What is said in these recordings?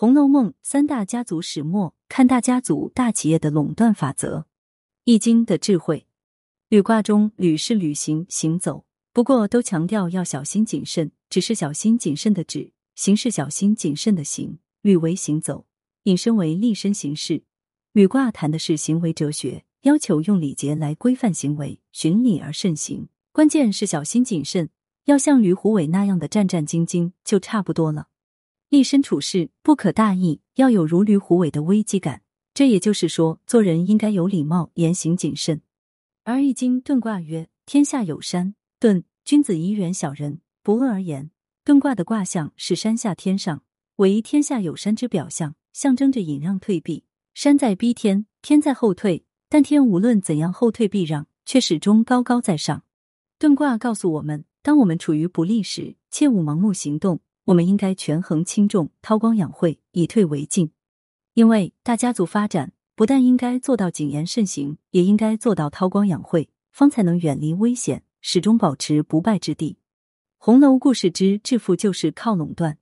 红楼梦三大家族始末，看大家族大企业的垄断法则。易经的智慧，履卦中履是旅行行走，不过都强调要小心谨慎，只是小心谨慎的止，行是小心谨慎的行，履为行走，引申为立身行事。履卦谈的是行为哲学，要求用礼节来规范行为，循礼而慎行。关键是小心谨慎，要像吕虎尾那样的战战兢兢，就差不多了。立身处世不可大意，要有如履虎尾的危机感。这也就是说，做人应该有礼貌，言行谨慎。而易经遁卦曰：“天下有山，遁，君子以远小人，不恶而言。”遁卦的卦象是山下天上，为天下有山之表象，象征着隐让退避。山在逼天，天在后退，但天无论怎样后退避让，却始终高高在上。遁卦告诉我们，当我们处于不利时，切勿盲目行动。我们应该权衡轻重，韬光养晦，以退为进。因为大家族发展，不但应该做到谨言慎行，也应该做到韬光养晦，方才能远离危险，始终保持不败之地。红楼故事之致富就是靠垄断。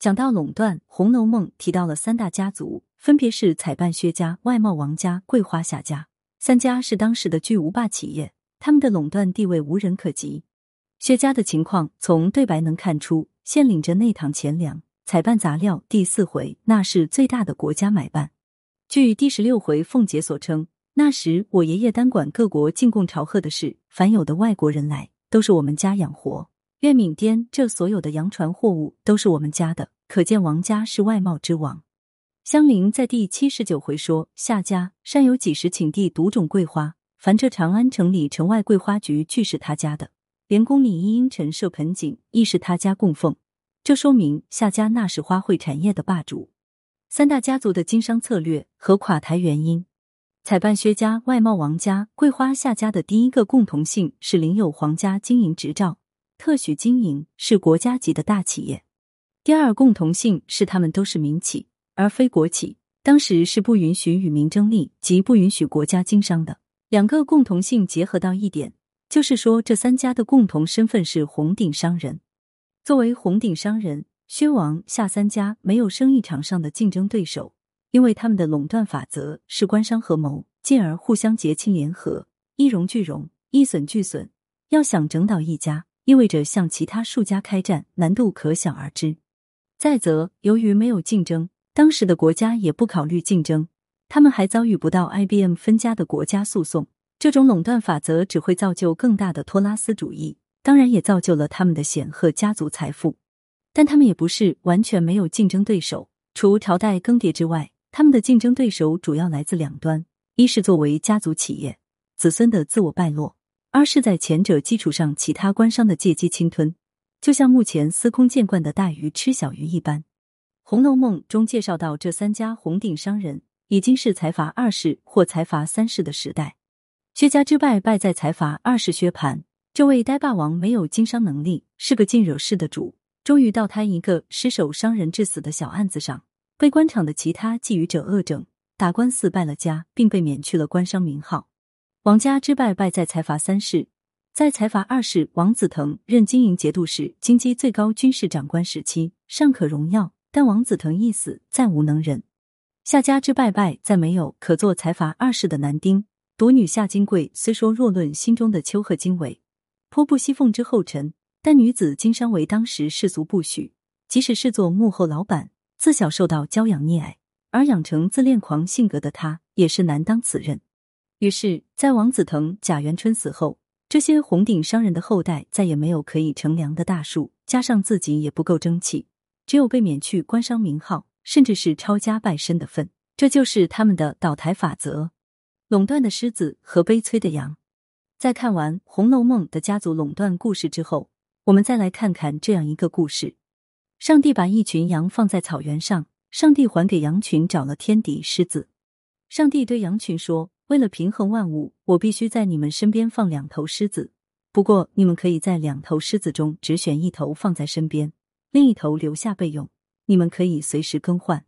讲到垄断，《红楼梦》提到了三大家族，分别是采办薛家、外贸王家、桂花夏家。三家是当时的巨无霸企业，他们的垄断地位无人可及。薛家的情况从对白能看出。现领着内堂钱粮，采办杂料。第四回，那是最大的国家买办。据第十六回凤姐所称，那时我爷爷单管各国进贡朝贺的事，凡有的外国人来，都是我们家养活。愿闽滇这所有的洋船货物都是我们家的，可见王家是外贸之王。香菱在第七十九回说，夏家山有几十顷地独种桂花，凡这长安城里城外桂花局，俱是他家的。连宫里一阴陈设盆景，亦是他家供奉。这说明夏家那是花卉产业的霸主。三大家族的经商策略和垮台原因，采办薛家、外贸王家、桂花夏家的第一个共同性是领有皇家经营执照，特许经营，是国家级的大企业。第二共同性是他们都是民企，而非国企。当时是不允许与民争利，及不允许国家经商的。两个共同性结合到一点。就是说，这三家的共同身份是红顶商人。作为红顶商人，薛王下三家没有生意场上的竞争对手，因为他们的垄断法则是官商合谋，进而互相结亲联合，一荣俱荣，一损俱损。要想整倒一家，意味着向其他数家开战，难度可想而知。再则，由于没有竞争，当时的国家也不考虑竞争，他们还遭遇不到 IBM 分家的国家诉讼。这种垄断法则只会造就更大的托拉斯主义，当然也造就了他们的显赫家族财富。但他们也不是完全没有竞争对手，除朝代更迭之外，他们的竞争对手主要来自两端：一是作为家族企业子孙的自我败落；二是在前者基础上其他官商的借机侵吞，就像目前司空见惯的大鱼吃小鱼一般。《红楼梦》中介绍到，这三家红顶商人已经是财阀二世或财阀三世的时代。薛家之败，败在财阀二世薛蟠。这位呆霸王没有经商能力，是个尽惹事的主。终于到他一个失手伤人致死的小案子上，被官场的其他觊觎者恶整，打官司败了家，并被免去了官商名号。王家之败，败在财阀三世。在财阀二世王子腾任经营节度使、京畿最高军事长官时期，尚可荣耀。但王子腾一死，再无能人。夏家之败，败在没有可做财阀二世的男丁。独女夏金桂虽说若论心中的丘壑经纬，颇不惜奉之后尘，但女子经商为当时世俗不许。即使是做幕后老板，自小受到娇养溺爱，而养成自恋狂性格的她，也是难当此任。于是，在王子腾、贾元春死后，这些红顶商人的后代再也没有可以乘凉的大树，加上自己也不够争气，只有被免去官商名号，甚至是抄家败身的份。这就是他们的倒台法则。垄断的狮子和悲催的羊，在看完《红楼梦》的家族垄断故事之后，我们再来看看这样一个故事：上帝把一群羊放在草原上，上帝还给羊群找了天敌狮子。上帝对羊群说：“为了平衡万物，我必须在你们身边放两头狮子。不过，你们可以在两头狮子中只选一头放在身边，另一头留下备用。你们可以随时更换。”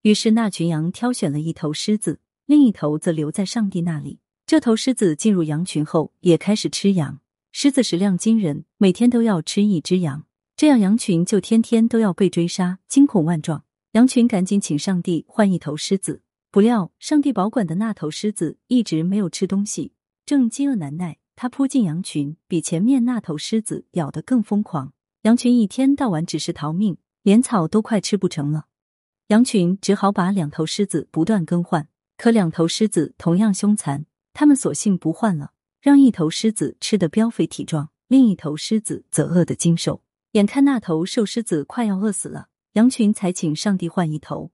于是，那群羊挑选了一头狮子。另一头则留在上帝那里。这头狮子进入羊群后，也开始吃羊。狮子食量惊人，每天都要吃一只羊，这样羊群就天天都要被追杀，惊恐万状。羊群赶紧请上帝换一头狮子，不料上帝保管的那头狮子一直没有吃东西，正饥饿难耐，它扑进羊群，比前面那头狮子咬得更疯狂。羊群一天到晚只是逃命，连草都快吃不成了。羊群只好把两头狮子不断更换，可两头狮子同样凶残，他们索性不换了，让一头狮子吃得膘肥体壮，另一头狮子则饿得精瘦。眼看那头瘦狮子快要饿死了。羊群才请上帝换一头。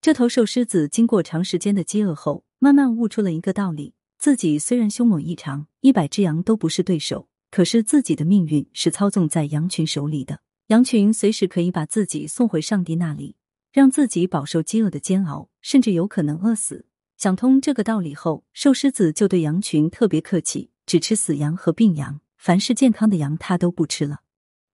这头瘦狮子经过长时间的饥饿后，慢慢悟出了一个道理：自己虽然凶猛异常，一百只羊都不是对手，可是自己的命运是操纵在羊群手里的。羊群随时可以把自己送回上帝那里，让自己饱受饥饿的煎熬，甚至有可能饿死。想通这个道理后，瘦狮子就对羊群特别客气，只吃死羊和病羊，凡是健康的羊，他都不吃了。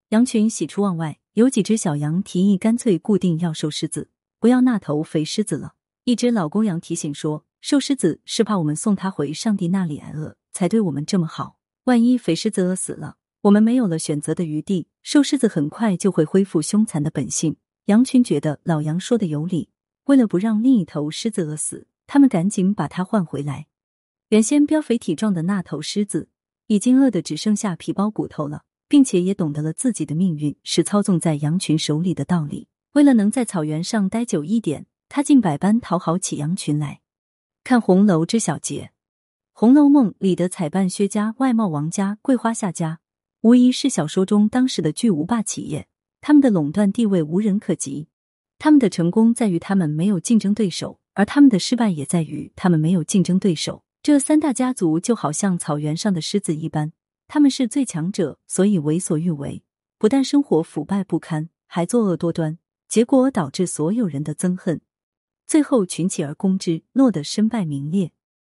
羊群喜出望外。有几只小羊提议，干脆固定要瘦狮子，不要那头肥狮子了。一只老公羊提醒说：“瘦狮子是怕我们送它回上帝那里挨饿，才对我们这么好。万一肥狮子饿死了，我们没有了选择的余地，瘦狮子很快就会恢复凶残的本性。”羊群觉得老羊说的有理，为了不让另一头狮子饿死，他们赶紧把它换回来。原先膘肥体壮的那头狮子，已经饿得只剩下皮包骨头了。并且也懂得了自己的命运是操纵在羊群手里的道理。为了能在草原上待久一点，他竟百般讨好起羊群来。看红楼之小结，《红楼梦》里的彩扮薛家、外贸王家、桂花夏家，无疑是小说中当时的巨无霸企业，他们的垄断地位无人可及。他们的成功在于他们没有竞争对手，而他们的失败也在于他们没有竞争对手。这三大家族就好像草原上的狮子一般。他们是最强者，所以为所欲为，不但生活腐败不堪，还作恶多端，结果导致所有人的憎恨，最后群起而攻之，落得身败名裂。